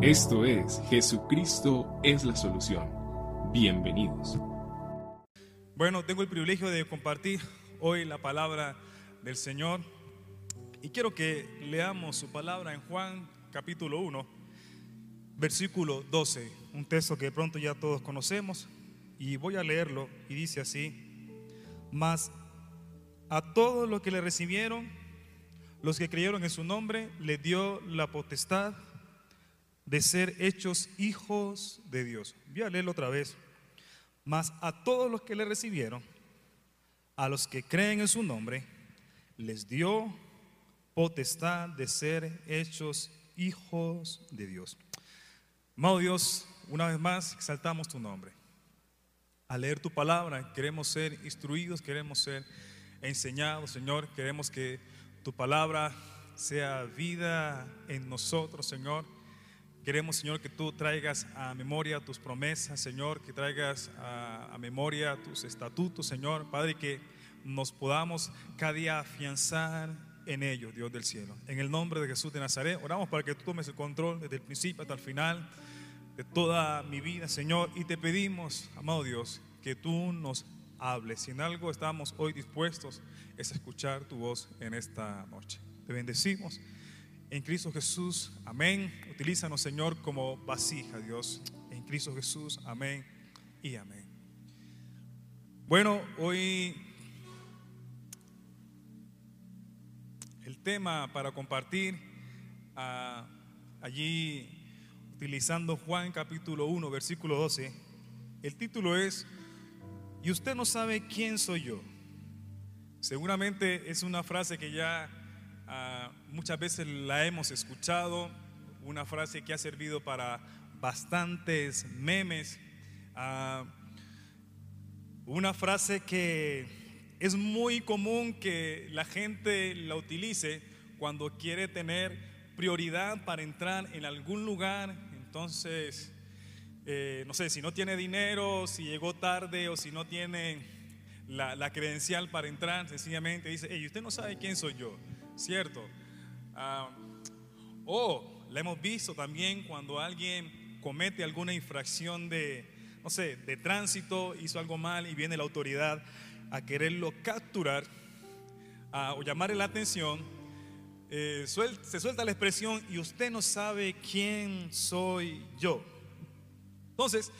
Esto es Jesucristo es la solución. Bienvenidos. Bueno, tengo el privilegio de compartir hoy la palabra del Señor y quiero que leamos su palabra en Juan capítulo 1, versículo 12, un texto que de pronto ya todos conocemos y voy a leerlo y dice así, mas a todos los que le recibieron, los que creyeron en su nombre, le dio la potestad de ser hechos hijos de Dios. Voy a leerlo otra vez. Mas a todos los que le recibieron, a los que creen en su nombre, les dio potestad de ser hechos hijos de Dios. Amado Dios, una vez más exaltamos tu nombre. Al leer tu palabra queremos ser instruidos, queremos ser enseñados, Señor. Queremos que tu palabra sea vida en nosotros, Señor Queremos, Señor, que tú traigas a memoria tus promesas, Señor, que traigas a, memoria tus estatutos, Señor, Padre, que nos podamos cada día afianzar en ellos, Dios del cielo. En el nombre de Jesús de Nazaret, oramos para que tú tomes el control desde el principio hasta el final de toda mi vida, Señor, y te pedimos, amado Dios, que tú nos hables. Si en algo estamos hoy dispuestos es escuchar tu voz en esta noche. Te bendecimos en Cristo Jesús. Amén. Utilízanos, Señor, como vasija, Dios. En Cristo Jesús. Amén y amén. Bueno, hoy el tema para compartir ah, allí utilizando Juan capítulo 1, versículo 12. El título es, y usted no sabe quién soy yo. Seguramente es una frase que ya Ah, muchas veces la hemos escuchado, una frase que ha servido para bastantes memes, ah, una frase que es muy común que la gente la utilice cuando quiere tener prioridad para entrar en algún lugar, entonces, eh, no sé, si no tiene dinero, si llegó tarde o si no tiene la, credencial para entrar, sencillamente dice, hey, usted no sabe quién soy yo. ¿Cierto? Ah, o la hemos visto también cuando alguien comete alguna infracción de, no sé, de tránsito, hizo algo mal y viene la autoridad a quererlo capturar o llamarle la atención, eh, se suelta la expresión y usted no sabe quién soy yo. Entonces,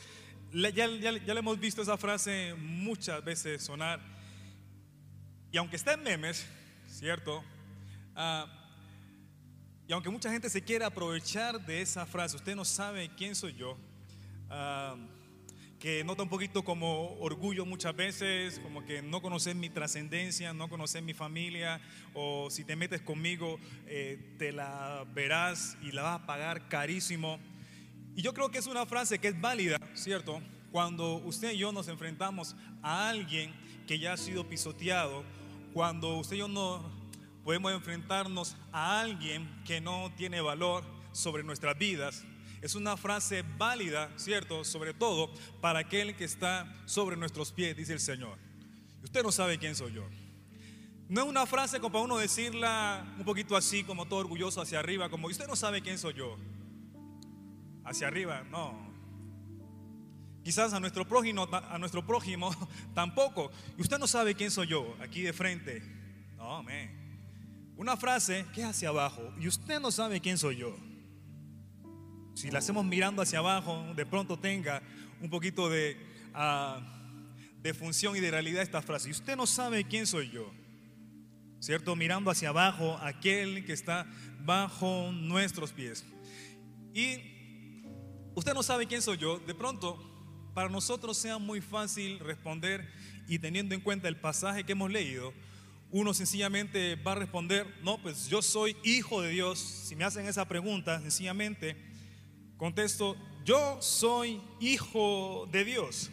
ya, ya, ya le hemos visto esa frase muchas veces sonar. Y aunque está en memes, ¿cierto? Ah, y aunque mucha gente se quiera aprovechar de esa frase, usted no sabe quién soy yo, ah, que nota un poquito como orgullo muchas veces, como que no conoces mi trascendencia, no conoces mi familia, o si te metes conmigo, eh, te la verás y la vas a pagar carísimo. Y yo creo que es una frase que es válida, ¿cierto? Cuando usted y yo nos enfrentamos a alguien que ya ha sido pisoteado, cuando usted y yo no podemos enfrentarnos a alguien que no tiene valor sobre nuestras vidas. Es una frase válida, ¿cierto? Sobre todo para aquel que está sobre nuestros pies, dice el Señor. Usted no sabe quién soy yo. No es una frase como para uno decirla un poquito así, como todo orgulloso hacia arriba, como usted no sabe quién soy yo. Hacia arriba, no. Quizás a nuestro prójimo, a nuestro prójimo tampoco. Y usted no sabe quién soy yo, aquí de frente. No, amén. Una frase que es hacia abajo y usted no sabe quién soy yo. Si la hacemos mirando hacia abajo, de pronto tenga un poquito de, ah, de función y de realidad esta frase. Y usted no sabe quién soy yo. ¿Cierto? Mirando hacia abajo, aquel que está bajo nuestros pies. Y usted no sabe quién soy yo. De pronto, para nosotros sea muy fácil responder y teniendo en cuenta el pasaje que hemos leído, uno sencillamente va a responder, no, pues yo soy hijo de Dios. Si me hacen esa pregunta, sencillamente contesto, yo soy hijo de Dios.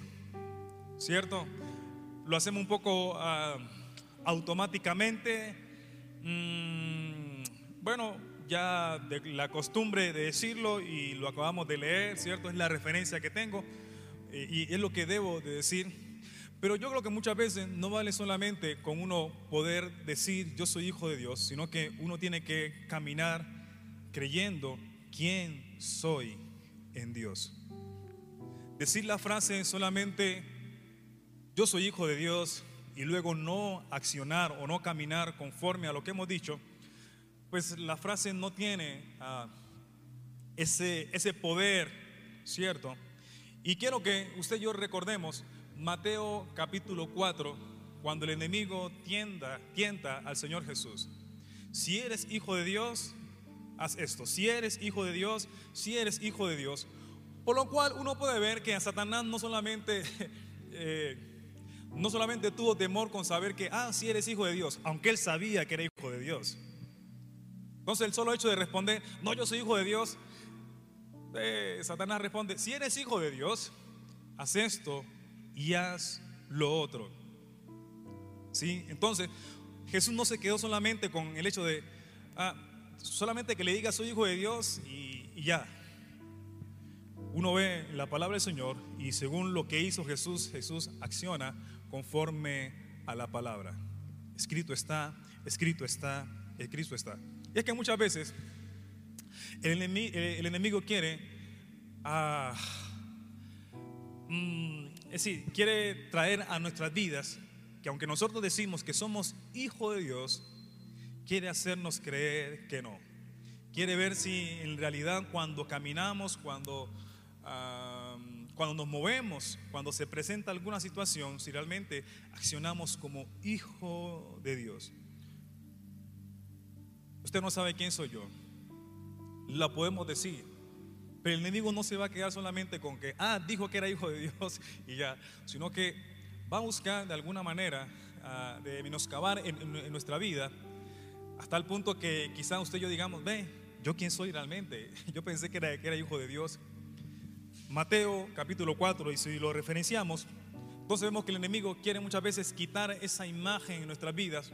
¿Cierto? Lo hacemos un poco ah, automáticamente. Mm, bueno, ya de la costumbre de decirlo y lo acabamos de leer, ¿cierto? Es la referencia que tengo eh, y es lo que debo de decir. Pero yo creo que muchas veces no vale solamente con uno poder decir yo soy hijo de Dios, sino que uno tiene que caminar creyendo quién soy en Dios. Decir la frase solamente yo soy hijo de Dios y luego no accionar o no caminar conforme a lo que hemos dicho, pues la frase no tiene ah, ese, ese poder, ¿cierto? Y quiero que usted y yo recordemos Mateo capítulo 4, cuando el enemigo tienda, tienta al Señor Jesús. Si eres hijo de Dios, haz esto. Si eres hijo de Dios, si eres hijo de Dios. Por lo cual uno puede ver que a Satanás no solamente, eh, no solamente tuvo temor con saber que, ah, si eres hijo de Dios, aunque él sabía que era hijo de Dios. Entonces el solo hecho de responder, no, yo soy hijo de Dios, eh, Satanás responde, si eres hijo de Dios, haz esto y haz lo otro. ¿Sí? Entonces Jesús no se quedó solamente con el hecho de, ah, solamente que le diga soy hijo de Dios y, ya. Uno ve la palabra del Señor y según lo que hizo Jesús, Jesús acciona conforme a la palabra. Escrito está, escrito está, escrito está. Y es que muchas veces el enemigo, quiere, ah, mm, es decir, quiere traer a nuestras vidas que aunque nosotros decimos que somos hijos de Dios, quiere hacernos creer que no. Quiere ver si en realidad cuando caminamos, cuando, cuando nos movemos, cuando se presenta alguna situación, si realmente accionamos como hijo de Dios. Usted no sabe quién soy yo. La podemos decir. Pero el enemigo no se va a quedar solamente con que, ah, dijo que era hijo de Dios y ya, sino que va a buscar de alguna manera ah, de menoscabar en, nuestra vida hasta el punto que quizá usted y yo digamos, ve, yo quién soy realmente. Yo pensé que era, que era hijo de Dios. Mateo capítulo 4, y si lo referenciamos, entonces vemos que el enemigo quiere muchas veces quitar esa imagen en nuestras vidas,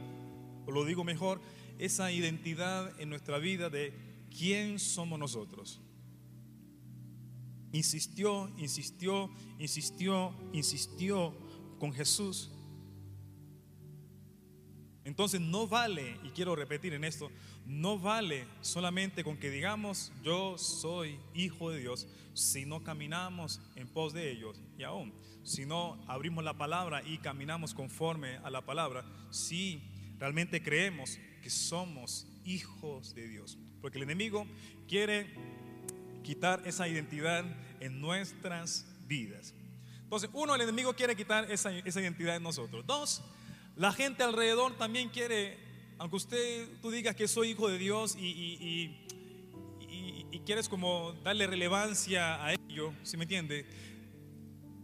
o lo digo mejor, esa identidad en nuestra vida de quién somos nosotros. Insistió, insistió, insistió, insistió con Jesús. Entonces no vale, y quiero repetir en esto, no vale solamente con que digamos yo soy hijo de Dios si no caminamos en pos de ellos y aún si no abrimos la palabra y caminamos conforme a la palabra, si realmente creemos somos hijos de Dios. Porque el enemigo quiere quitar esa identidad en nuestras vidas. Entonces, uno, el enemigo quiere quitar esa, identidad en nosotros. Dos, la gente alrededor también quiere, aunque usted, tú digas que soy hijo de Dios y, y, quieres como darle relevancia a ello, si me entiende?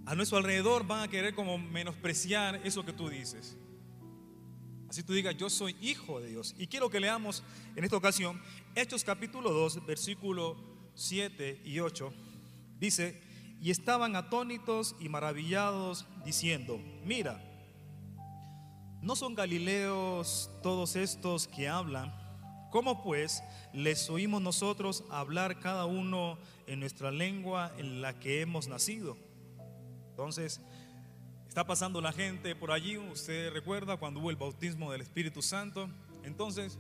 A nuestro alrededor van a querer como menospreciar eso que tú dices. Así tú digas, yo soy hijo de Dios. Y quiero que leamos en esta ocasión Hechos capítulo 2, versículo 7 y 8. Dice, y estaban atónitos y maravillados diciendo, mira, ¿no son galileos todos estos que hablan? ¿Cómo pues les oímos nosotros hablar cada uno en nuestra lengua en la que hemos nacido? Entonces, Está pasando la gente por allí, usted recuerda cuando hubo el bautismo del Espíritu Santo. Entonces,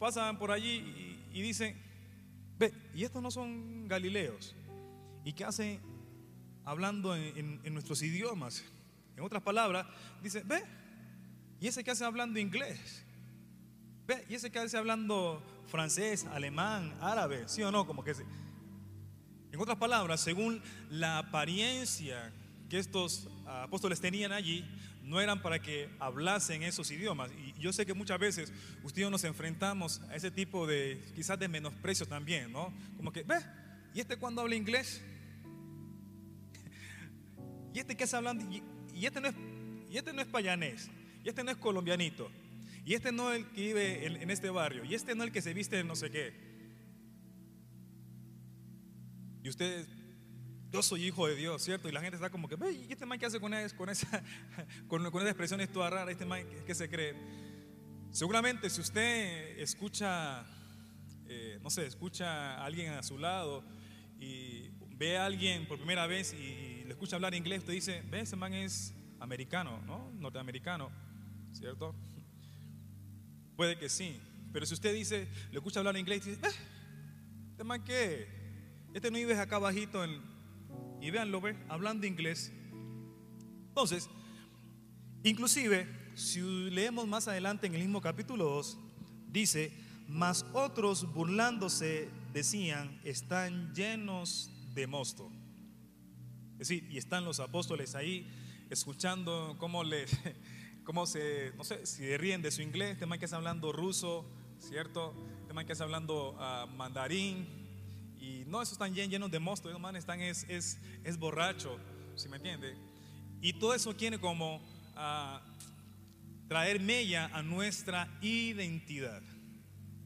pasan por allí y, dicen, ve, y estos no son galileos. ¿Y qué hacen hablando en, nuestros idiomas? En otras palabras, dice, ve, y ese que hace hablando inglés. Ve, y ese que hace hablando francés, alemán, árabe, sí o no, como que. En otras palabras, según la apariencia que estos apóstoles tenían allí no eran para que hablasen esos idiomas. Y yo sé que muchas veces usted y yo nos enfrentamos a ese tipo de, quizás de menosprecio también, ¿no? Como que, ve, ¿y este cuando habla inglés? ¿Y este qué está hablando? Y, este no es, y este no es payanés, y este no es colombianito, y este no es el que vive en, en este barrio, y este no es el que se viste en no sé qué. Y ustedes yo soy hijo de Dios, ¿cierto? Y la gente está como que, ¿y este man qué hace con, esa, con, esa, con, con esa expresión es toda rara? ¿Este man qué, se cree? Seguramente si usted escucha, eh, no sé, escucha a alguien a su lado y ve a alguien por primera vez y le escucha hablar inglés, usted dice, ve, ese man es americano, ¿no? Norteamericano, ¿cierto? Puede que sí, pero si usted dice, le escucha hablar inglés, dice, eh, ¿este man qué? Este New Living acá bajito en, y véanlo, ve, hablando inglés. Entonces, inclusive, si leemos más adelante en el mismo capítulo 2, dice, mas otros burlándose decían, están llenos de mosto. Es decir, y están los apóstoles ahí escuchando cómo, le, cómo se, no sé, si ríen de su inglés, man que está hablando ruso, ¿cierto? Man que está hablando uh, mandarín, no, esos están llenos de mosto, esos están, es, es, es borracho, ¿sí me entiende? Y todo eso quiere como uh, traer mella a nuestra identidad.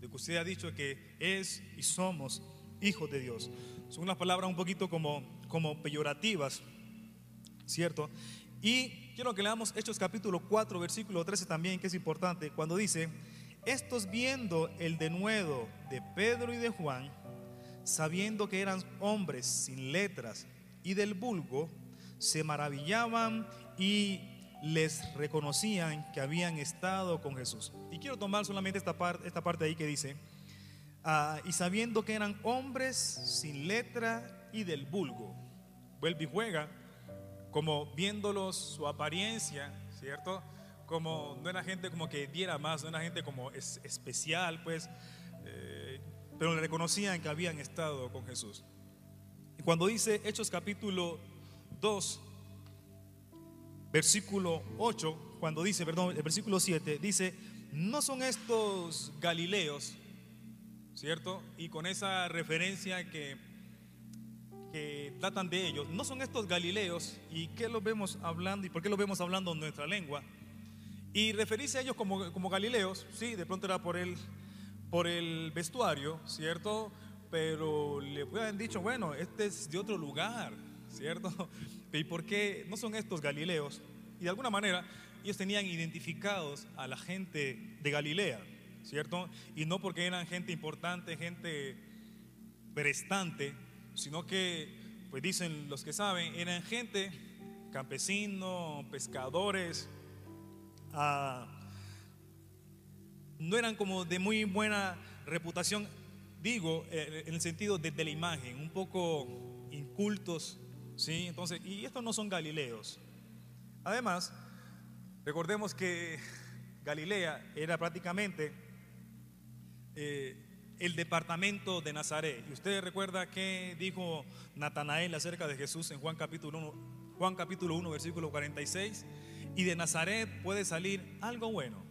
De que usted ha dicho que es y somos hijos de Dios. Son unas palabras un poquito como, como peyorativas, ¿cierto? Y quiero que leamos Hechos capítulo 4, versículo 13 también, que es importante, cuando dice, estos viendo el denuedo de Pedro y de Juan, sabiendo que eran hombres sin letras y del vulgo, se maravillaban y les reconocían que habían estado con Jesús. Y quiero tomar solamente esta, parte, esta parte ahí que dice, ah, y sabiendo que eran hombres sin letra y del vulgo, vuelve y juega, como viéndolos su apariencia, ¿cierto? Como no era gente como que diera más, no era gente como es, especial, pues, eh, pero le reconocían que habían estado con Jesús. Y cuando dice Hechos capítulo 2, versículo 8, cuando dice, perdón, el versículo 7, dice, no son estos Galileos, ¿cierto? Y con esa referencia que, que tratan de ellos, no son estos Galileos, ¿y qué los vemos hablando? ¿Y por qué los vemos hablando en nuestra lengua? Y referirse a ellos como, como Galileos, sí, de pronto era por el, por el vestuario, ¿cierto? Pero le pueden dicho, bueno, este es de otro lugar, ¿cierto? ¿Y por qué no son estos Galileos? Y de alguna manera ellos tenían identificados a la gente de Galilea, ¿cierto? Y no porque eran gente importante, gente prestante, sino que, pues dicen los que saben, eran gente campesinos, pescadores, ah, no eran como de muy buena reputación, digo, eh, en el sentido de, la imagen, un poco incultos, ¿sí? Entonces, y estos no son galileos. Además, recordemos que Galilea era prácticamente eh, el departamento de Nazaret. Y usted recuerda que dijo Natanael acerca de Jesús en Juan capítulo 1, Juan capítulo 1, versículo 46. Y de Nazaret puede salir algo bueno.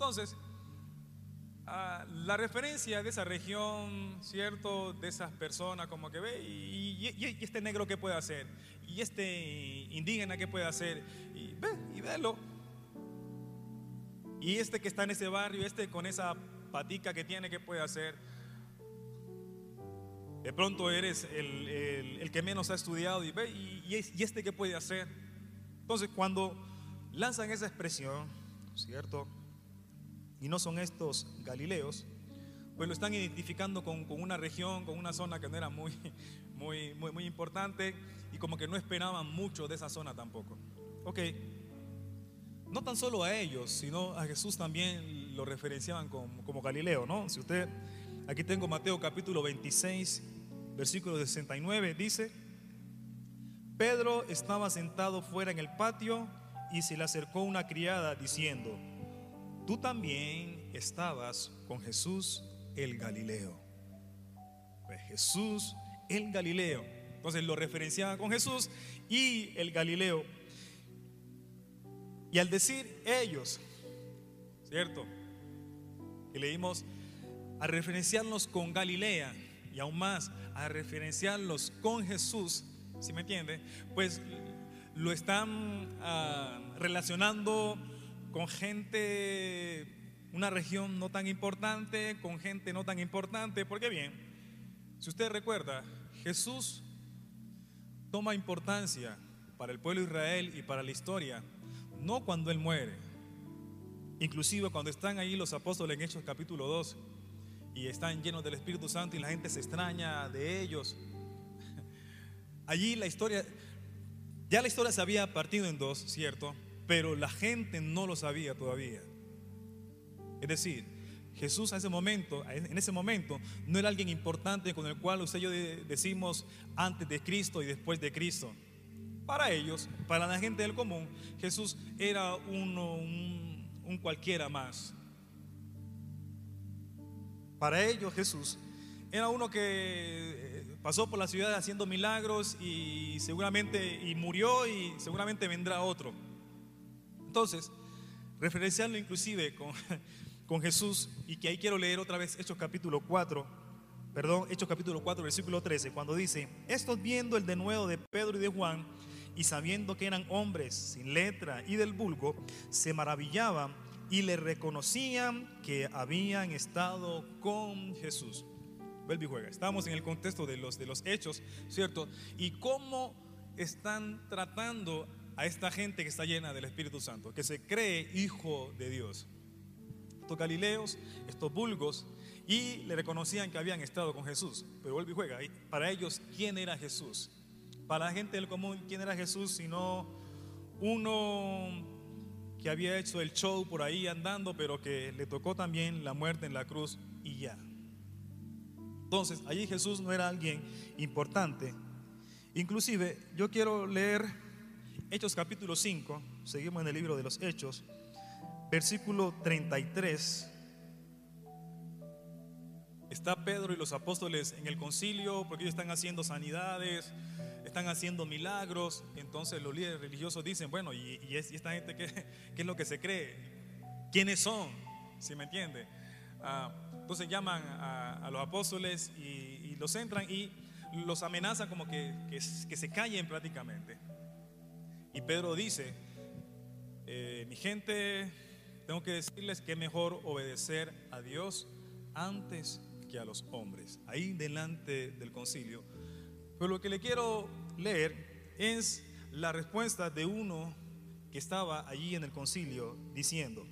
Entonces, la referencia de esa región, ¿cierto? De esas personas, como que ve, y, este negro qué puede hacer, y este indígena qué puede hacer, y ve, y velo. Y este que está en ese barrio, este con esa patica que tiene, ¿qué puede hacer? De pronto eres el, que menos ha estudiado y ve, y este qué puede hacer. Entonces, cuando lanzan esa expresión, ¿cierto? Y no son estos galileos, pues lo están identificando con, con una región, con una zona que no era muy, muy, muy, importante y como que no esperaban mucho de esa zona tampoco. Ok, no tan solo a ellos, sino a Jesús también lo referenciaban como, como Galileo, ¿no? Si usted, aquí tengo Mateo capítulo 26, versículo 69, dice, Pedro estaba sentado fuera en el patio y se le acercó una criada diciendo, tú también estabas con Jesús el Galileo. Pues Jesús el Galileo. Entonces lo referenciaba con Jesús y el Galileo. Y al decir ellos, ¿cierto? Que leímos a referenciarlos con Galilea y aún más a referenciarlos con Jesús, ¿sí me entiende? Pues lo están ah, relacionando con gente, una región no tan importante, con gente no tan importante, porque bien, si usted recuerda, Jesús toma importancia para el pueblo de Israel y para la historia, no cuando Él muere, inclusive cuando están ahí los apóstoles en Hechos capítulo 2 y están llenos del Espíritu Santo y la gente se extraña de ellos. Allí la historia, ya la historia se había partido en dos, ¿cierto? Pero la gente no lo sabía todavía. Es decir, Jesús en ese momento, no era alguien importante con el cual usted y yo decimos antes de Cristo y después de Cristo. Para ellos, para la gente del común, Jesús era uno, un cualquiera más. Para ellos Jesús era uno que eh, pasó por la ciudad haciendo milagros y seguramente y murió y seguramente vendrá otro. Entonces, referenciando inclusive con, con Jesús y que ahí quiero leer otra vez Hechos capítulo 4, perdón, Hechos capítulo 4, versículo 13, cuando dice, estos viendo el denuedo de Pedro y de Juan y sabiendo que eran hombres sin letra y del vulgo, se maravillaban y le reconocían que habían estado con Jesús. Vuelve y juega. Estamos en el contexto de los, de los hechos, ¿cierto? Y cómo están tratando a esta gente que está llena del Espíritu Santo, que se cree hijo de Dios. Estos galileos, estos vulgos, y le reconocían que habían estado con Jesús. Pero vuelve y juega. Para ellos, ¿quién era Jesús? Para la gente del común, ¿quién era Jesús? Sino uno que había hecho el show por ahí andando, pero que le tocó también la muerte en la cruz y ya. Entonces, allí Jesús no era alguien importante. Inclusive, yo quiero leer Hechos capítulo 5, seguimos en el libro de los Hechos, versículo 33. Está Pedro y los apóstoles en el concilio porque ellos están haciendo sanidades, están haciendo milagros. Entonces los líderes religiosos dicen, bueno, ¿y, esta gente qué, es lo que se cree? ¿Quiénes son? ¿Si me entiende? Ah, entonces llaman a, los apóstoles y, los entran y los amenazan como que, que, se callen prácticamente. Y Pedro dice, eh, mi gente, tengo que decirles que es mejor obedecer a Dios antes que a los hombres. Ahí delante del concilio pero lo que le quiero leer es la respuesta de uno que estaba allí en el concilio diciendo,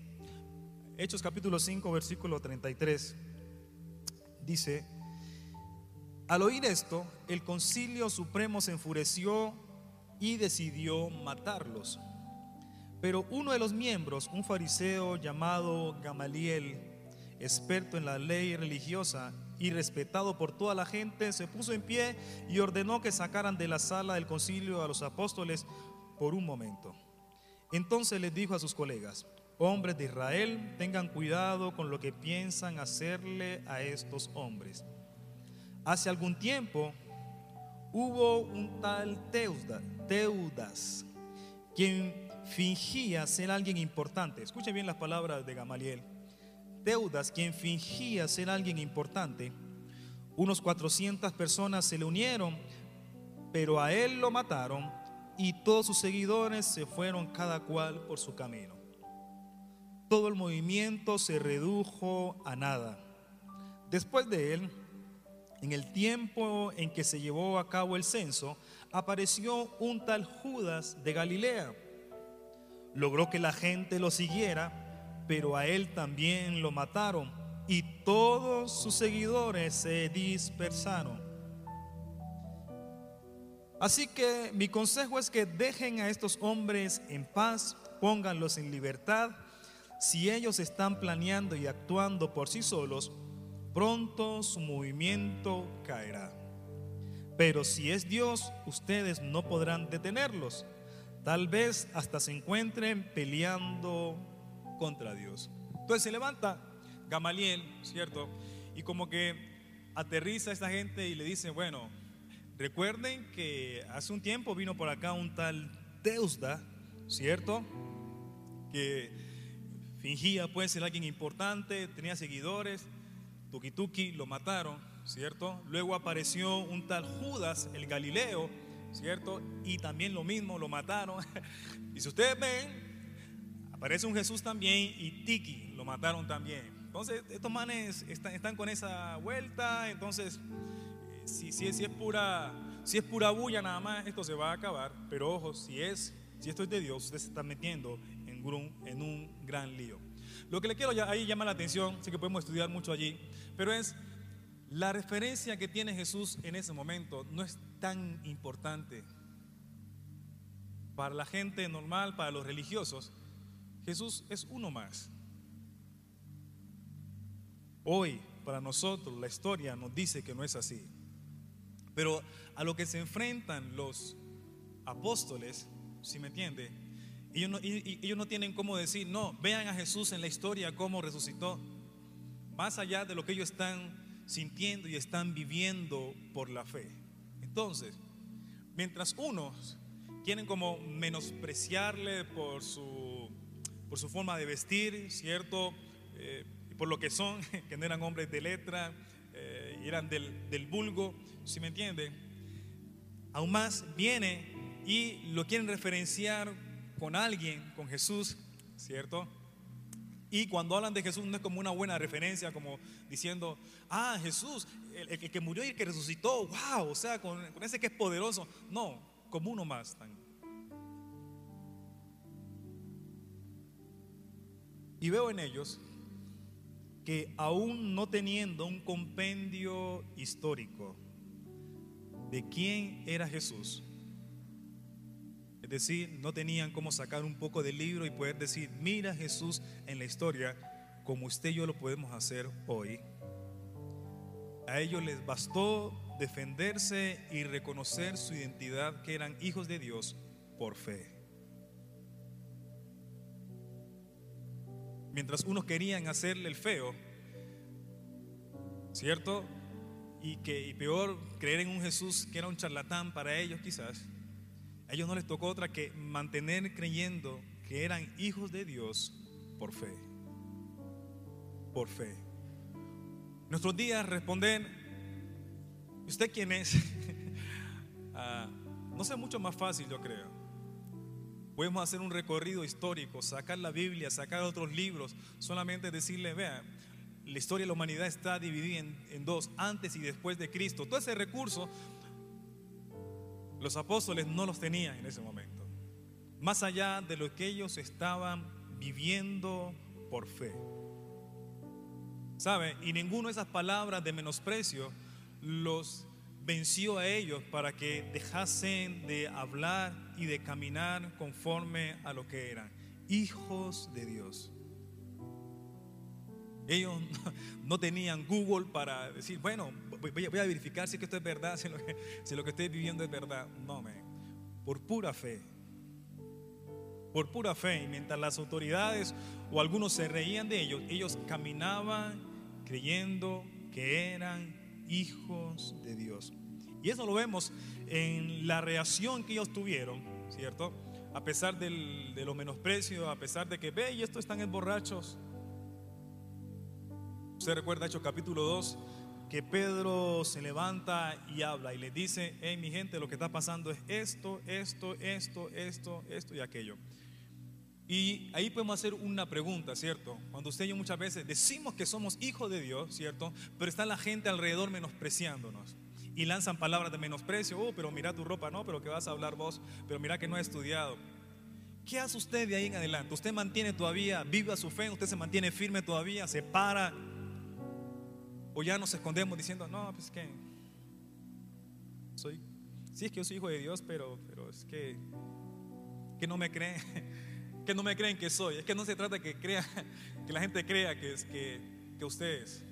Hechos capítulo 5, versículo 33, dice, al oír esto, el concilio supremo se enfureció y decidió matarlos. Pero uno de los miembros, un fariseo llamado Gamaliel, experto en la ley religiosa y respetado por toda la gente, se puso en pie y ordenó que sacaran de la sala del concilio a los apóstoles por un momento. Entonces les dijo a sus colegas, hombres de Israel, tengan cuidado con lo que piensan hacerle a estos hombres. Hace algún tiempo hubo un tal Teudas, quien fingía ser alguien importante. Escuchen bien las palabras de Gamaliel Teudas, quien fingía ser alguien importante, unos 400 personas se le unieron, pero a él lo mataron y todos sus seguidores se fueron cada cual por su camino. Todo el movimiento se redujo a nada. Después de él, en el tiempo en que se llevó a cabo el censo, apareció un tal Judas de Galilea. Logró que la gente lo siguiera pero a él también lo mataron y todos sus seguidores se dispersaron. Así que mi consejo es que dejen a estos hombres en paz, pónganlos en libertad. Si ellos están planeando y actuando por sí solos, pronto su movimiento caerá. Pero si es Dios, ustedes no podrán detenerlos. Tal vez hasta se encuentren peleando contra Dios. Entonces se levanta Gamaliel, ¿cierto? Y como que aterriza a esta gente y le dice, bueno, recuerden que hace un tiempo vino por acá un tal Teusda, ¿cierto? Que fingía pues ser alguien importante, tenía seguidores, tuki tuki, lo mataron, ¿cierto? Luego apareció un tal Judas, el Galileo, ¿cierto? Y también lo mismo, lo mataron. y si ustedes ven, Aparece un Jesús también y Tiki lo mataron también. Entonces, estos manes están, con esa vuelta. Entonces, eh, si, si, es pura, si es pura bulla nada más, esto se va a acabar. Pero ojo, si, es, si esto es de Dios, usted se está metiendo en un, en un gran lío. Lo que le quiero ahí llama la atención, sé que podemos estudiar mucho allí, pero es la referencia que tiene Jesús en ese momento no es tan importante. Para la gente normal, para los religiosos, Jesús es uno más. Hoy, para nosotros, la historia nos dice que no es así. Pero a lo que se enfrentan los apóstoles, si me entiende, ellos no, ellos no tienen cómo decir, no, vean a Jesús en la historia cómo resucitó, más allá de lo que ellos están sintiendo y están viviendo por la fe. Entonces, mientras unos quieren como menospreciarle por su, por su forma de vestir, ¿cierto? Eh, por lo que son, que no eran hombres de letra, eh, eran del, del vulgo, si me entiende? Aún más viene y lo quieren referenciar con alguien, con Jesús, ¿cierto? Y cuando hablan de Jesús no es como una buena referencia, como diciendo, ah, Jesús, el, que murió y el que resucitó, wow, o sea, con, ese que es poderoso. No, como uno más. Y veo en ellos que aún no teniendo un compendio histórico de quién era Jesús, decir, no tenían cómo sacar un poco del libro y poder decir, mira Jesús en la historia, como usted y yo lo podemos hacer hoy. A ellos les bastó defenderse y reconocer su identidad, que eran hijos de Dios por fe. Mientras unos querían hacerle el feo, ¿cierto? Y que y peor creer en un Jesús que era un charlatán para ellos quizás a ellos no les tocó otra que mantener creyendo que eran hijos de Dios por fe. Por fe. Nuestros días responden, ¿usted quién es? Ah, no sé, mucho más fácil yo creo. Podemos hacer un recorrido histórico, sacar la Biblia, sacar otros libros, solamente decirle, vea, la historia de la humanidad está dividida en, en dos, antes y después de Cristo. Todo ese recurso los apóstoles no los tenían en ese momento. Más allá de lo que ellos estaban viviendo por fe. ¿Sabe? Y ninguna de esas palabras de menosprecio los venció a ellos para que dejasen de hablar y de caminar conforme a lo que eran, hijos de Dios. Ellos no tenían Google para decir, bueno, voy a, verificar si esto es verdad, si lo, que, estoy viviendo es verdad. No, me por pura fe. Por pura fe. Y mientras las autoridades o algunos se reían de ellos, ellos caminaban creyendo que eran hijos de Dios. Y eso lo vemos en la reacción que ellos tuvieron, ¿cierto? A pesar de los menosprecios, a pesar de que, ve, y estos están borrachos. Usted recuerda Hechos capítulo 2, que Pedro se levanta y habla y le dice, hey mi gente, lo que está pasando es esto, esto, esto, esto, esto y aquello. Y ahí podemos hacer una pregunta, ¿cierto? Cuando usted y yo muchas veces decimos que somos hijos de Dios, ¿cierto? Pero está la gente alrededor menospreciándonos. Y lanzan palabras de menosprecio, oh, pero mira tu ropa, no, pero que vas a hablar vos, pero mira que no ha estudiado. ¿Qué hace usted de ahí en adelante? ¿Usted mantiene todavía, vive a su fe, usted se mantiene firme todavía, se para o ya nos escondemos diciendo, no, pues que soy, sí es que yo soy hijo de Dios, pero, pero es que, que no me creen, que no me creen que soy. Es que no se trata que crea, que la gente crea que es que, que usted es.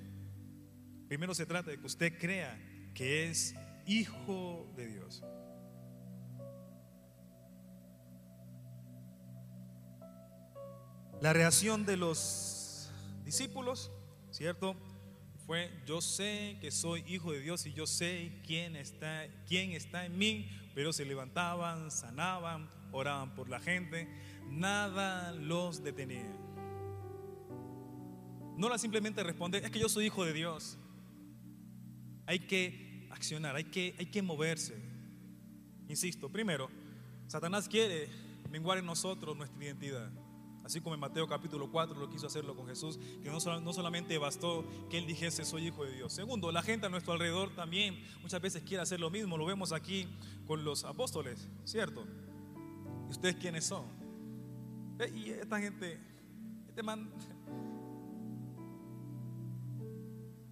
Primero se trata de que usted crea que es hijo de Dios. La reacción de los discípulos, ¿cierto? Fue, yo sé que soy hijo de Dios y yo sé quién está, quién está en mí, pero se levantaban, sanaban, oraban por la gente, nada los detenía. No era simplemente responder, es que yo soy hijo de Dios. Hay que accionar, hay que, hay que moverse. Insisto, primero, Satanás quiere menguar en nosotros nuestra identidad. Así como en Mateo capítulo 4 lo quiso hacerlo con Jesús, que no, no solamente bastó que él dijese soy hijo de Dios. Segundo, la gente a nuestro alrededor también muchas veces quiere hacer lo mismo. Lo vemos aquí con los apóstoles, ¿cierto? ¿Y ustedes quiénes son? Y esta gente, este man...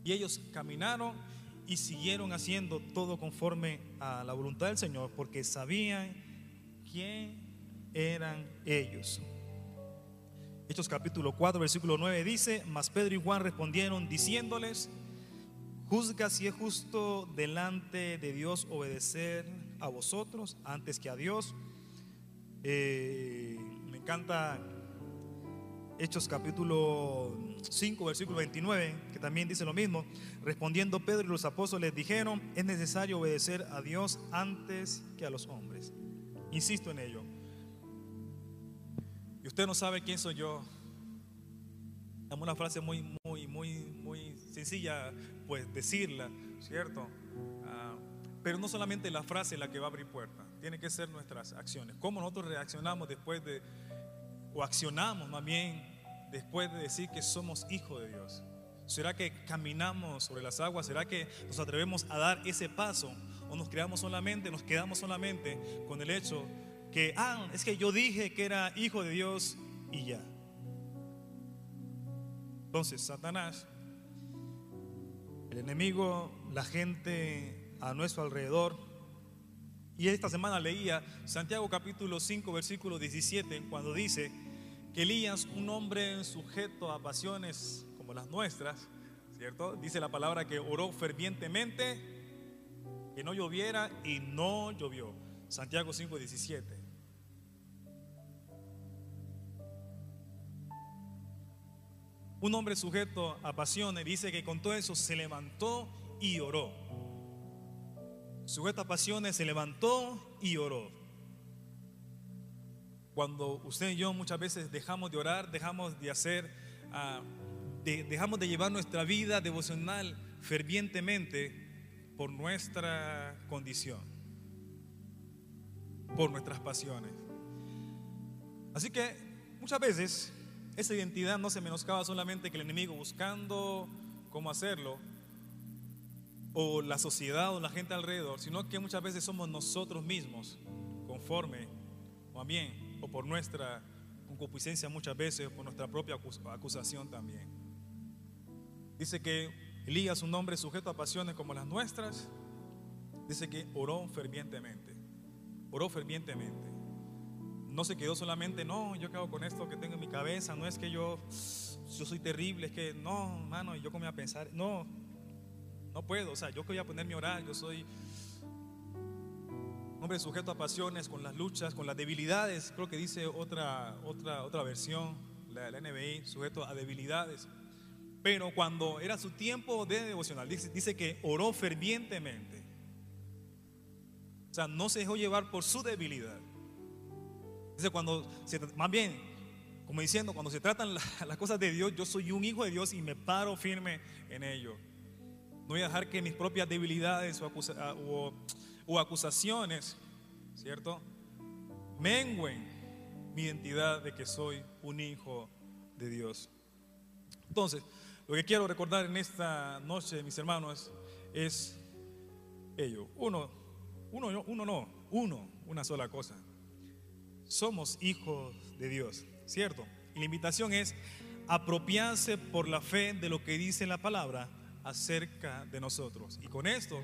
Y ellos caminaron y siguieron haciendo todo conforme a la voluntad del Señor porque sabían quién eran ellos. Hechos capítulo 4, versículo 9 dice, mas Pedro y Juan respondieron diciéndoles, juzga si es justo delante de Dios obedecer a vosotros antes que a Dios. Eh, me encanta Hechos capítulo 5, versículo 29, que también dice lo mismo. Respondiendo Pedro y los apóstoles dijeron, es necesario obedecer a Dios antes que a los hombres. Insisto en ello. Y usted no sabe quién soy yo. Es una frase muy, muy, muy, muy sencilla, pues decirla, ¿cierto? Ah, pero no solamente la frase la que va a abrir puertas, tiene que ser nuestras acciones. ¿Cómo nosotros reaccionamos después de, o accionamos más bien después de decir que somos hijos de Dios? ¿Será que caminamos sobre las aguas? ¿Será que nos atrevemos a dar ese paso? ¿O nos quedamos solamente, nos quedamos solamente con el hecho que, ah, es que yo dije que era hijo de Dios y ya. Entonces, Satanás, el enemigo, la gente a nuestro alrededor, y esta semana leía Santiago capítulo 5, versículo 17, cuando dice que Elías, un hombre sujeto a pasiones como las nuestras, ¿cierto? Dice la palabra que oró fervientemente, que no lloviera y no llovió. Santiago 5, 17. Un hombre sujeto a pasiones dice que con todo eso se levantó y oró. Sujeto a pasiones se levantó y oró. Cuando usted y yo muchas veces dejamos de orar, dejamos de hacer, ah, dejamos de llevar nuestra vida devocional fervientemente por nuestra condición, por nuestras pasiones. Así que muchas veces esa identidad no se menoscaba solamente que el enemigo buscando cómo hacerlo, o la sociedad o la gente alrededor, sino que muchas veces somos nosotros mismos, conforme, o bien, o por nuestra concupiscencia muchas veces, o por nuestra propia acusación también. Dice que Elías, un hombre sujeto a pasiones como las nuestras, dice que oró fervientemente, oró fervientemente no se quedó solamente, no, yo quedo con esto que tengo en mi cabeza, no es que yo, yo soy terrible, es que no, mano, yo como a pensar, no, no puedo, o sea, yo voy a ponerme a orar, yo soy hombre sujeto a pasiones, con las luchas, con las debilidades, creo que dice otra, otra, otra versión, la, la NBI, sujeto a debilidades. Pero cuando era su tiempo de devocional, dice, dice que oró fervientemente. O sea, no se dejó llevar por su debilidad. Dice, cuando, más bien, como diciendo, cuando se tratan las cosas de Dios, yo soy un hijo de Dios y me paro firme en ello. No voy a dejar que mis propias debilidades o, ah, acusaciones, ¿cierto? Mengüen mi identidad de que soy un hijo de Dios. Entonces, lo que quiero recordar en esta noche, mis hermanos, es ello. Uno, uno, uno no, uno, una sola cosa somos hijos de Dios, ¿cierto? Y la invitación es apropiarse por la fe de lo que dice la palabra acerca de nosotros. Y con esto,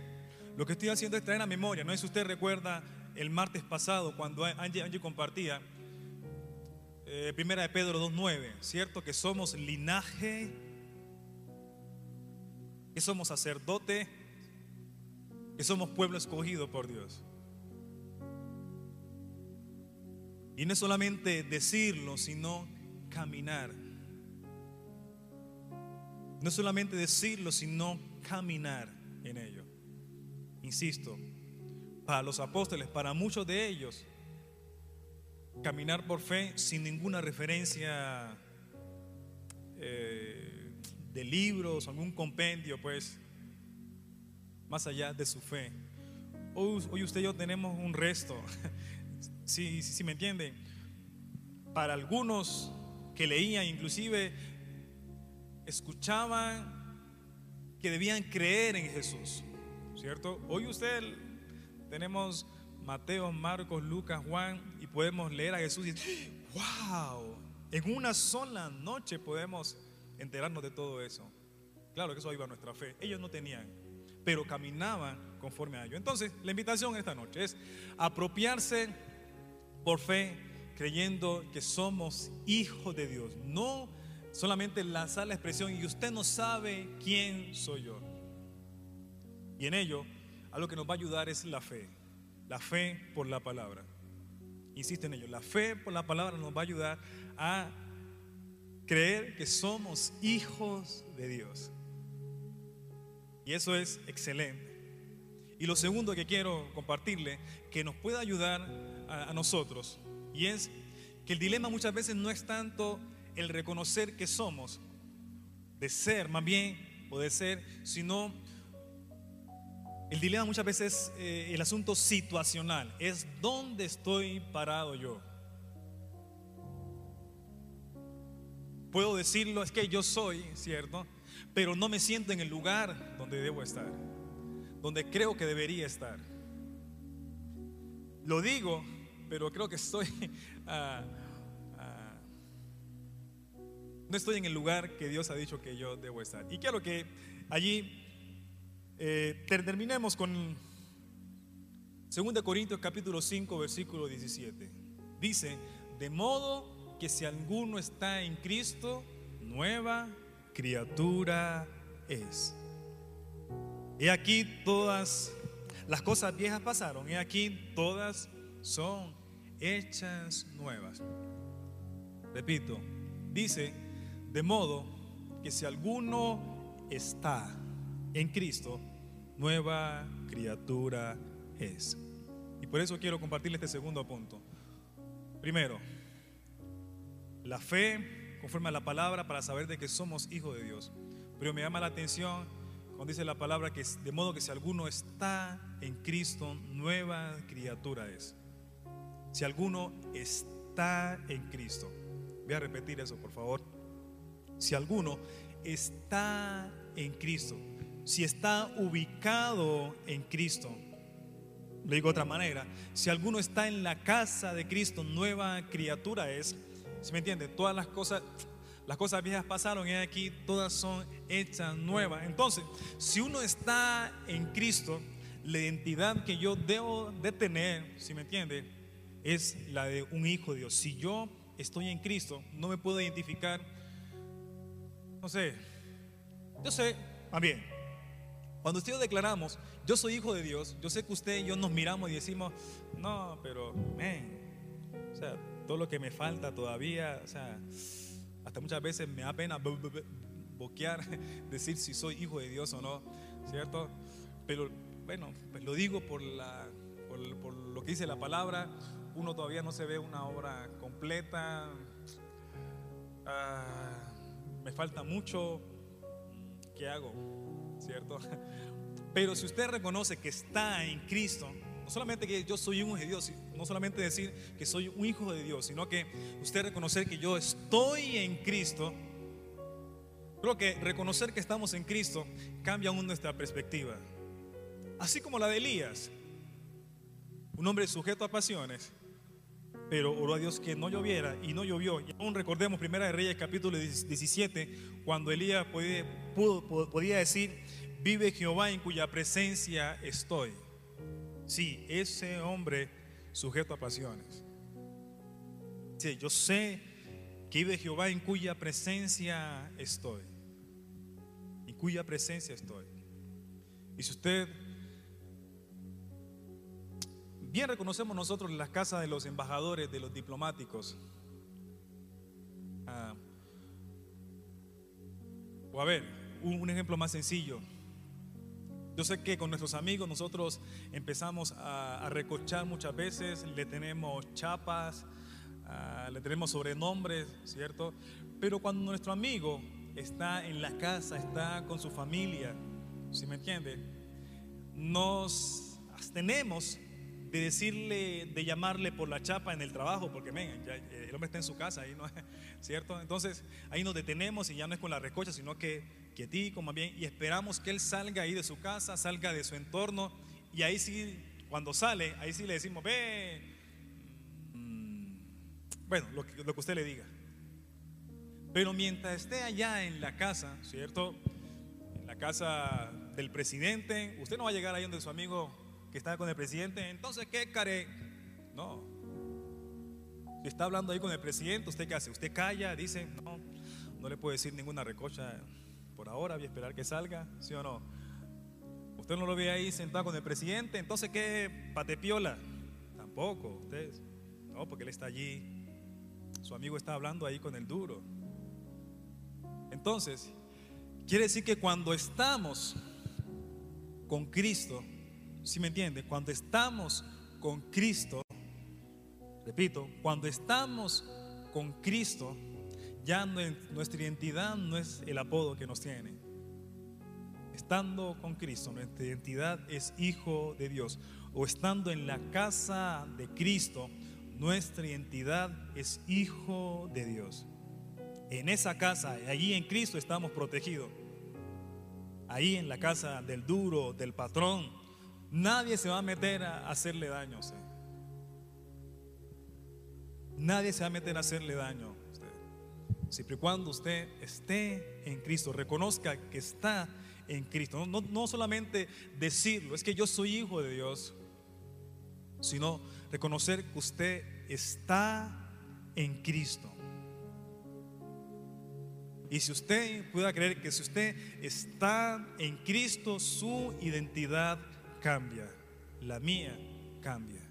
lo que estoy haciendo es traer a memoria, no es si usted recuerda el martes pasado cuando Angie, compartía eh, Primera de Pedro 2.9, ¿cierto? Que somos linaje, que somos sacerdote, que somos pueblo escogido por Dios. Y no es solamente decirlo, sino caminar. No es solamente decirlo, sino caminar en ello. Insisto, para los apóstoles, para muchos de ellos, caminar por fe sin ninguna referencia eh, de libros, algún compendio, pues, más allá de su fe. Hoy, hoy usted y yo tenemos un resto si, si, me entienden, para algunos que leían, inclusive escuchaban que debían creer en Jesús, ¿cierto? Hoy usted tenemos Mateo, Marcos, Lucas, Juan y podemos leer a Jesús y wow, en una sola noche podemos enterarnos de todo eso. Claro que eso iba a nuestra fe. Ellos no tenían, pero caminaban conforme a ello. Entonces, la invitación esta noche es apropiarse por fe creyendo que somos hijos de Dios. No solamente lanzar la expresión y usted no sabe quién soy yo. Y en ello, algo que nos va a ayudar es la fe. La fe por la palabra. Insisto en ello. La fe por la palabra nos va a ayudar a creer que somos hijos de Dios. Y eso es excelente. Y lo segundo que quiero compartirle, que nos puede ayudar a, nosotros, y es que el dilema muchas veces no es tanto el reconocer que somos, de ser más bien, o de ser, sino el dilema muchas veces es eh, el asunto situacional, es dónde estoy parado yo. Puedo decirlo, es que yo soy, ¿cierto? Pero no me siento en el lugar donde debo estar donde creo que debería estar. Lo digo, pero creo que estoy... Ah, ah, no estoy en el lugar que Dios ha dicho que yo debo estar. Y quiero que allí eh, terminemos con 2 Corintios capítulo 5, versículo 17. Dice, de modo que si alguno está en Cristo, nueva criatura es. He aquí todas las cosas viejas pasaron, he aquí todas son hechas nuevas. Repito, dice, de modo que si alguno está en Cristo, nueva criatura es. Y por eso quiero compartirle este segundo punto. Primero, la fe conforme a la palabra para saber de que somos hijos de Dios. Pero me llama la atención dice la palabra que de modo que si alguno está en Cristo, nueva criatura es. Si alguno está en Cristo. Voy a repetir eso, por favor. Si alguno está en Cristo, si está ubicado en Cristo, lo digo de otra manera, si alguno está en la casa de Cristo, nueva criatura es. ¿Se me entiende? Todas las cosas las cosas viejas pasaron y aquí todas son hechas nuevas. Entonces, si uno está en Cristo, la identidad que yo debo de tener, si me entiende, es la de un hijo de Dios. Si yo estoy en Cristo, no me puedo identificar, no sé, yo sé, más bien, cuando usted declaramos, yo soy hijo de Dios, yo sé que usted y yo nos miramos y decimos, no, pero, man, o sea, todo lo que me falta todavía, o sea, hasta muchas veces me da pena boquear, decir si soy hijo de Dios o no, ¿cierto? Pero bueno, pues lo digo por, la, por, lo que dice la palabra. Uno todavía no se ve una obra completa. Ah, me falta mucho. ¿Qué hago? ¿Cierto? Pero si usted reconoce que está en Cristo, no solamente que yo soy un hijo de Dios, no solamente decir que soy un hijo de Dios, sino que usted reconocer que yo estoy en Cristo. Creo que reconocer que estamos en Cristo cambia aún nuestra perspectiva. Así como la de Elías, un hombre sujeto a pasiones, pero oró a Dios que no lloviera y no llovió. Y aún recordemos Primera de Reyes capítulo 17, cuando Elías podía, podía decir, vive Jehová en cuya presencia estoy. Sí, ese hombre sujeto a pasiones. Sí, yo sé que vive Jehová en cuya presencia estoy. En cuya presencia estoy. Y si usted, bien reconocemos nosotros las casas de los embajadores, de los diplomáticos, ah, o a ver, un ejemplo más sencillo. Yo sé que con nuestros amigos nosotros empezamos a, recochar muchas veces, le tenemos chapas, ah, le tenemos sobrenombres, ¿cierto? Pero cuando nuestro amigo está en la casa, está con su familia, si me entiende? Nos abstenemos de decirle, de llamarle por la chapa en el trabajo, porque ven, el hombre está en su casa, ahí no, ¿cierto? Entonces ahí nos detenemos y ya no es con la recocha, sino que quietico más bien, y esperamos que él salga ahí de su casa, salga de su entorno, y ahí sí, cuando sale, ahí sí le decimos, ve, mm, bueno, lo que, lo que usted le diga. Pero mientras esté allá en la casa, ¿cierto? En la casa del presidente, usted no va a llegar ahí donde su amigo que está con el presidente, entonces, ¿qué care? No. Si está hablando ahí con el presidente, ¿usted qué hace? Usted calla, dice, no, no le puede decir ninguna recocha por ahora, voy a esperar que salga, ¿sí o no? Usted no lo ve ahí sentado con el presidente, entonces ¿qué patepiola? Tampoco, usted, no, porque él está allí, su amigo está hablando ahí con el duro. Entonces, quiere decir que cuando estamos con Cristo, si me entiende? Cuando estamos con Cristo, repito, cuando estamos con Cristo, ya nuestra identidad no es el apodo que nos tiene. Estando con Cristo, nuestra identidad es hijo de Dios. O estando en la casa de Cristo, nuestra identidad es hijo de Dios. En esa casa, allí en Cristo estamos protegidos. Ahí en la casa del duro, del patrón, nadie se va a meter a hacerle daño. Nadie se va a meter a hacerle daño. Siempre y cuando usted esté en Cristo, reconozca que está en Cristo. No, no, solamente decirlo, es que yo soy hijo de Dios, sino reconocer que usted está en Cristo. Y si usted pueda creer que si usted está en Cristo, su identidad cambia, la mía cambia.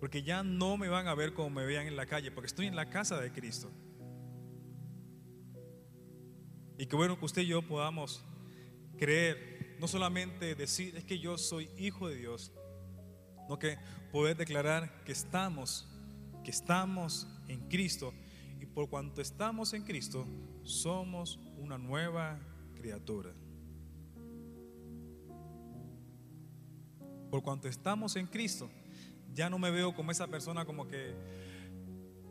Porque ya no me van a ver como me vean en la calle, porque estoy en la casa de Cristo. Y qué bueno que usted y yo podamos creer, no solamente decir, es que yo soy hijo de Dios, no que poder declarar que estamos, que estamos en Cristo por cuanto estamos en Cristo, somos una nueva criatura. Por cuanto estamos en Cristo, ya no me veo como esa persona como que...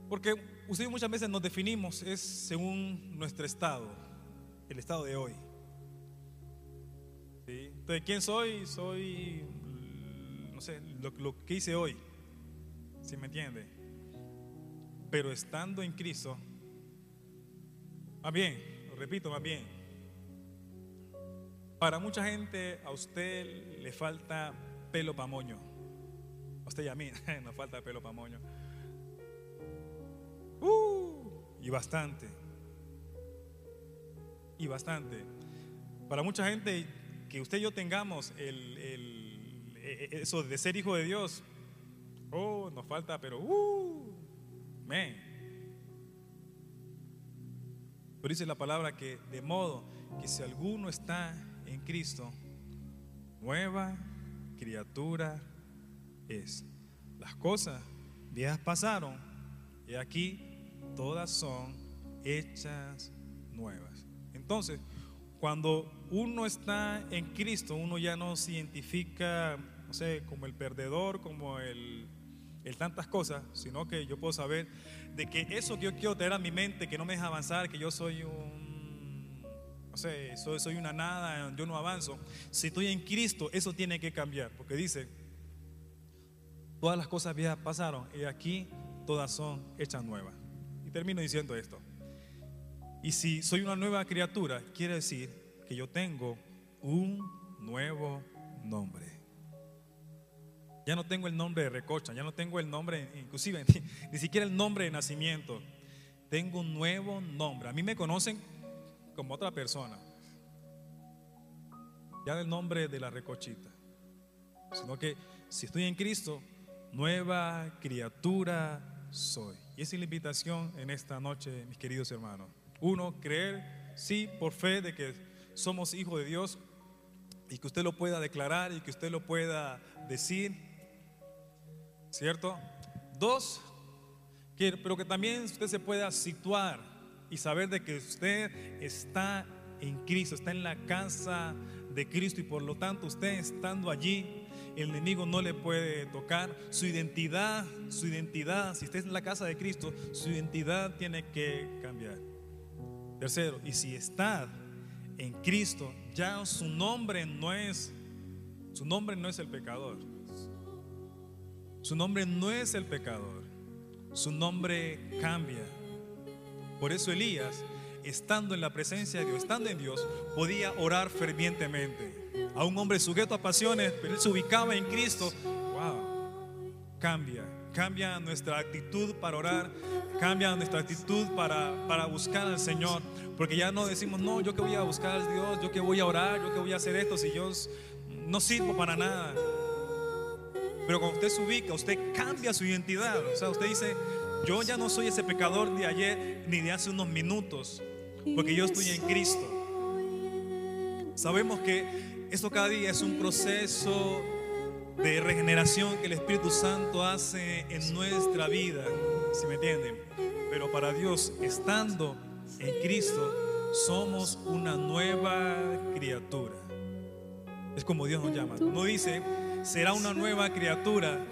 Porque ustedes muchas veces nos definimos, es según nuestro estado, el estado de hoy. Entonces, ¿quién soy? Soy, no sé, lo, que hice hoy. ¿Sí me entiende? Pero estando en Cristo, más bien, lo repito, más bien, para mucha gente a usted le falta pelo para moño. Usted y a mí nos falta pelo para moño. Uh, y bastante. Y bastante. Para mucha gente que usted y yo tengamos el, el, e, e, eso de ser hijo de Dios, oh, nos falta, pero uh. Pero dice la palabra que de modo que si alguno está en Cristo, nueva criatura es. Las cosas viejas pasaron y aquí todas son hechas nuevas. Entonces, cuando uno está en Cristo, uno ya no se identifica, no sé, como el perdedor, como el el tantas cosas, sino que yo puedo saber de que eso que yo quiero tener a mi mente, que no me deja avanzar, que yo soy un, no sé, soy, una nada, yo no avanzo. Si estoy en Cristo, eso tiene que cambiar, porque dice, todas las cosas viejas pasaron y aquí todas son hechas nuevas. Y termino diciendo esto. Y si soy una nueva criatura, quiere decir que yo tengo un nuevo nombre. Ya no tengo el nombre de recocha, ya no tengo el nombre, inclusive ni, siquiera el nombre de nacimiento. Tengo un nuevo nombre. A mí me conocen como otra persona. Ya del nombre de la recochita. Sino que si estoy en Cristo, nueva criatura soy. Y esa es la invitación en esta noche, mis queridos hermanos. Uno, creer, sí, por fe de que somos hijos de Dios y que usted lo pueda declarar y que usted lo pueda decir ¿Cierto? Dos, pero que también usted se pueda situar y saber de que usted está en Cristo, está en la casa de Cristo y por lo tanto usted estando allí, el enemigo no le puede tocar. Su identidad, su identidad, si usted es en la casa de Cristo, su identidad tiene que cambiar. Tercero, y si está en Cristo, ya su nombre no es, su nombre no es el pecador. Su nombre no es el pecador, su nombre cambia. Por eso Elías, estando en la presencia de Dios, estando en Dios, podía orar fervientemente. A un hombre sujeto a pasiones, pero él se ubicaba en Cristo. Wow, cambia, cambia nuestra actitud para orar, cambia nuestra actitud para, para buscar al Señor, porque ya no decimos, no, yo que voy a buscar a Dios, yo que voy a orar, yo que voy a hacer esto, si yo no sirvo para nada. Pero cuando usted se ubica, usted cambia su identidad, o sea, usted dice, yo ya no soy ese pecador de ayer ni de hace unos minutos, porque yo estoy en Cristo. Sabemos que esto cada día es un proceso de regeneración que el Espíritu Santo hace en nuestra vida, si me entienden. Pero para Dios, estando en Cristo, somos una nueva criatura. Es como Dios nos llama. No dice, será una nueva criatura,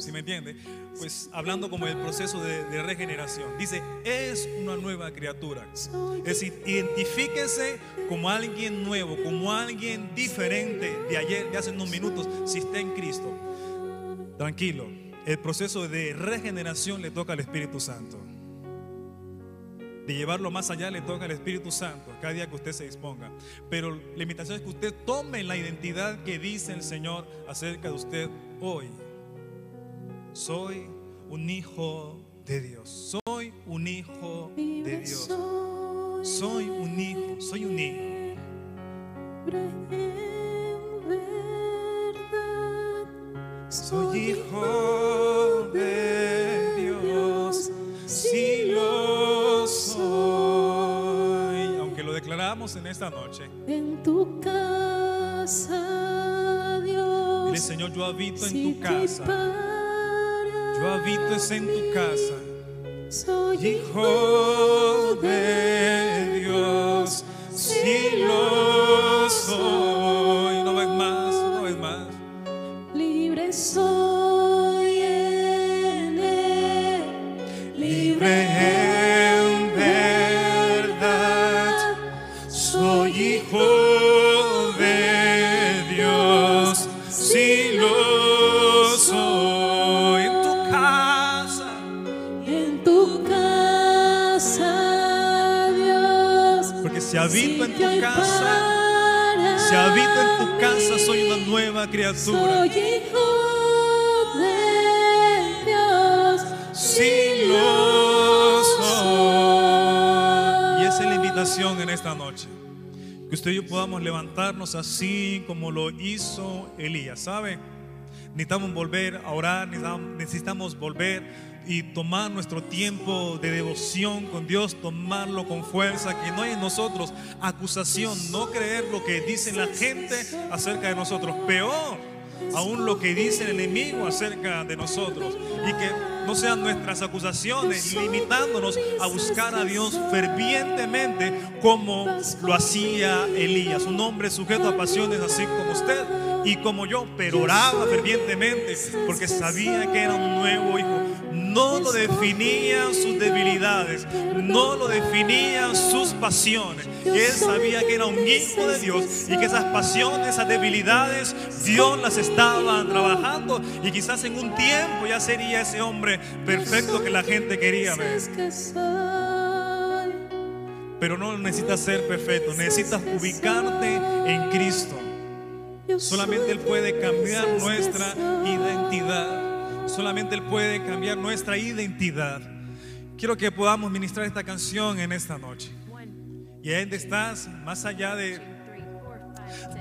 si me entiende, pues hablando como el proceso de, de, regeneración. Dice, es una nueva criatura. Es decir, identifíquese como alguien nuevo, como alguien diferente de ayer, de hace unos minutos, si está en Cristo. Tranquilo, el proceso de regeneración le toca al Espíritu Santo. De llevarlo más allá le toca al Espíritu Santo cada día que usted se disponga. Pero la invitación es que usted tome la identidad que dice el Señor acerca de usted hoy. Soy un hijo de Dios. Soy un hijo de Dios. Soy un hijo. Soy un hijo. Soy hijo de Dios. Si lo soy. Aunque lo declaramos en esta noche. En tu casa, Dios. Dile, Señor, yo habito en tu casa. Yo habito es en tu casa. Soy Hijo de Dios, si lo soy. Si habito en tu casa, si habito en tu casa, soy una nueva criatura. Soy hijo de Dios. Si lo soy. Y esa es la invitación en esta noche. Que usted y yo podamos levantarnos así como lo hizo Elías. ¿Sabe? Necesitamos volver a orar, necesitamos- necesitamos volver y tomar nuestro tiempo de devoción con Dios, tomarlo con fuerza, que no hay en nosotros acusación, no creer lo que dice la gente acerca de nosotros. Peor, aún lo que dice el enemigo acerca de nosotros y que no sean nuestras acusaciones limitándonos a buscar a Dios fervientemente como lo hacía Elías, un hombre sujeto a pasiones así como usted y como yo, pero oraba fervientemente porque sabía que era un nuevo hijo. No lo definían sus debilidades, no lo definían sus pasiones. Él sabía que era un hijo de Dios y que esas pasiones, esas debilidades, Dios las estaba trabajando y quizás en un tiempo ya sería ese hombre perfecto que la gente quería ver. Pero no necesitas ser perfecto, necesitas ubicarte en Cristo. Solamente Él puede cambiar nuestra identidad. Solamente Él puede cambiar nuestra identidad. Quiero que podamos ministrar esta canción en esta noche. Y ahí donde estás, más allá de,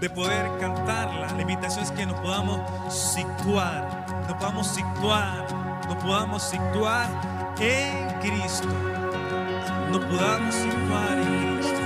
de poder cantarla, la invitación es que nos podamos situar, nos podamos situar, nos podamos situar en Cristo. Nos podamos situar en Cristo.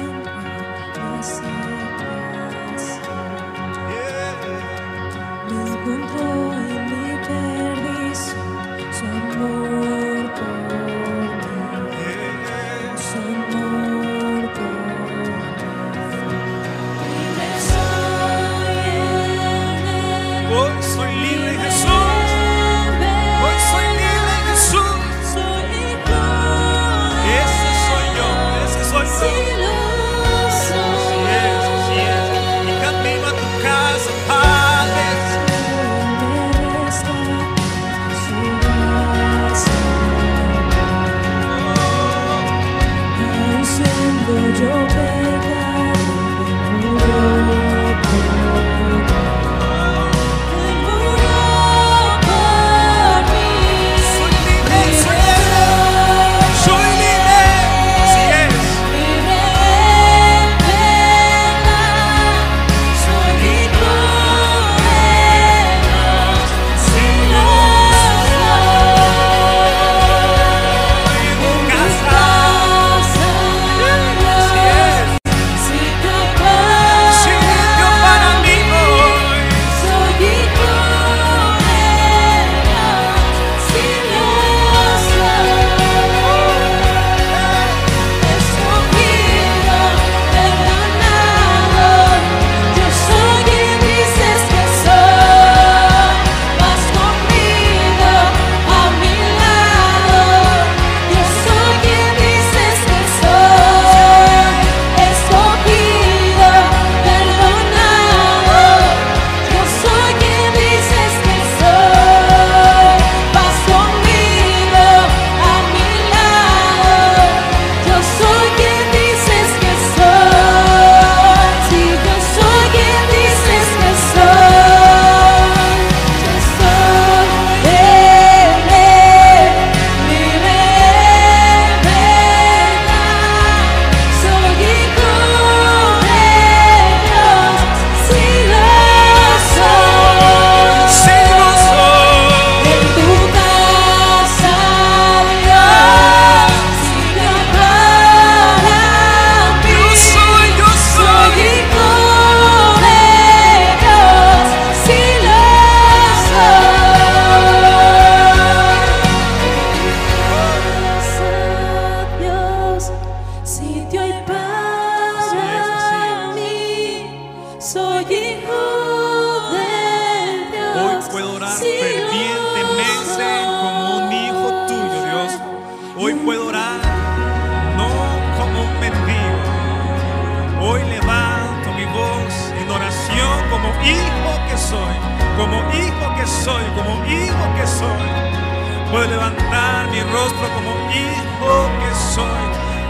Como hijo que soy,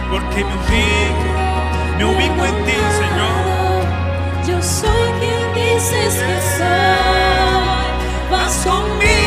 porque me ubico, me ubico en ti, Señor. Yo soy quien dices que soy. Vas conmigo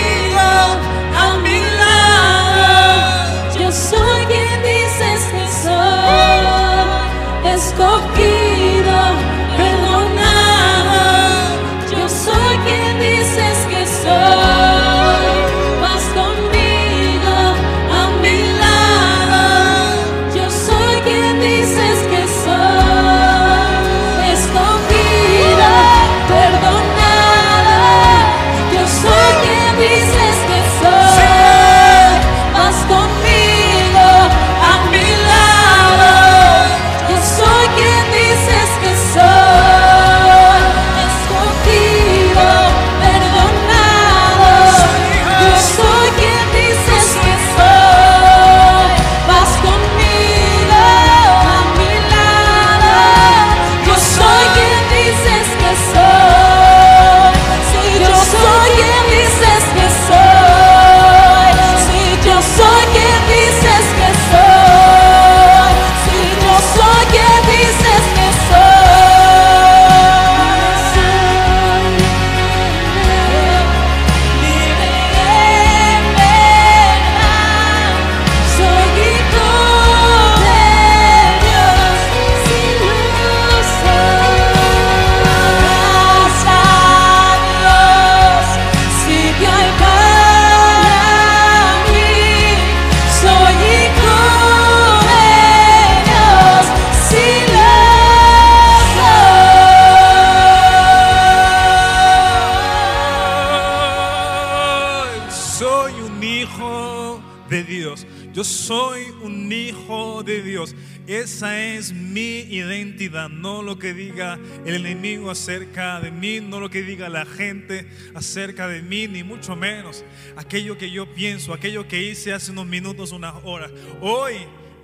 el enemigo acerca de mí, no lo que diga la gente acerca de mí, ni mucho menos aquello que yo pienso, aquello que hice hace unos minutos, unas horas. Hoy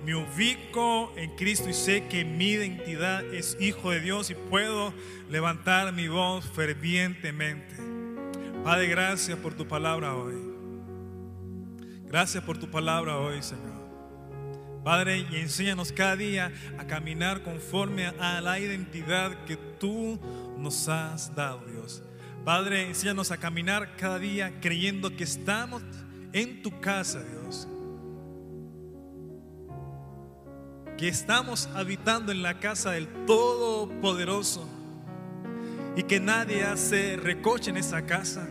me ubico en Cristo y sé que mi identidad es hijo de Dios y puedo levantar mi voz fervientemente. Padre, gracias por tu palabra hoy. Gracias por tu palabra hoy, Señor. Padre, y enséñanos cada día a caminar conforme a la identidad que tú nos has dado, Dios. Padre, enséñanos a caminar cada día creyendo que estamos en tu casa, Dios. Que estamos habitando en la casa del Todopoderoso y que nadie hace recoche en esa casa.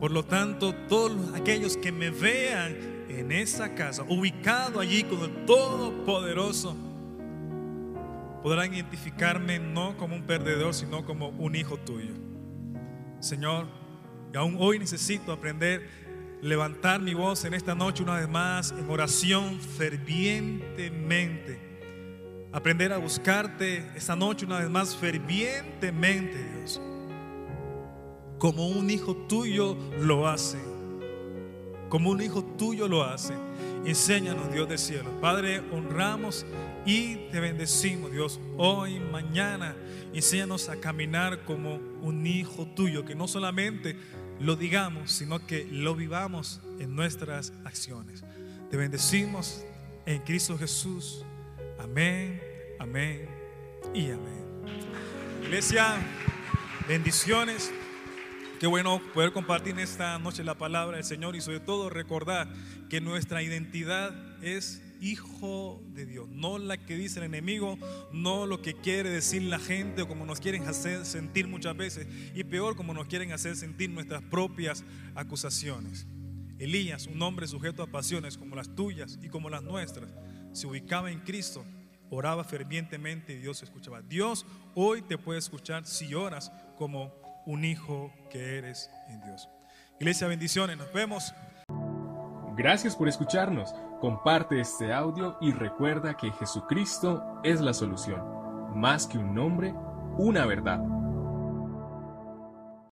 Por lo tanto, todos aquellos que me vean en esa casa, ubicado allí con el Todopoderoso, podrán identificarme no como un perdedor, sino como un hijo tuyo. Señor, y aún hoy necesito aprender, levantar mi voz en esta noche una vez más en oración fervientemente. Aprender a buscarte esta noche una vez más fervientemente, Dios. Como un hijo tuyo lo hace. Como un hijo tuyo lo hace. Enséñanos, Dios del cielo. Padre, honramos y te bendecimos, Dios, hoy, mañana. Enséñanos a caminar como un hijo tuyo, que no solamente lo digamos, sino que lo vivamos en nuestras acciones. Te bendecimos en Cristo Jesús. Amén, amén y amén. Iglesia, bendiciones. Qué bueno poder compartir esta noche la palabra del Señor y sobre todo recordar que nuestra identidad es hijo de Dios, no la que dice el enemigo, no lo que quiere decir la gente o como nos quieren hacer sentir muchas veces y peor como nos quieren hacer sentir nuestras propias acusaciones. Elías, un hombre sujeto a pasiones como las tuyas y como las nuestras, se ubicaba en Cristo, oraba fervientemente y Dios escuchaba. Dios hoy te puede escuchar si oras como un hijo que eres en Dios. Iglesia, bendiciones, nos vemos. Gracias por escucharnos. Comparte este audio y recuerda que Jesucristo es la solución. Más que un nombre, una verdad.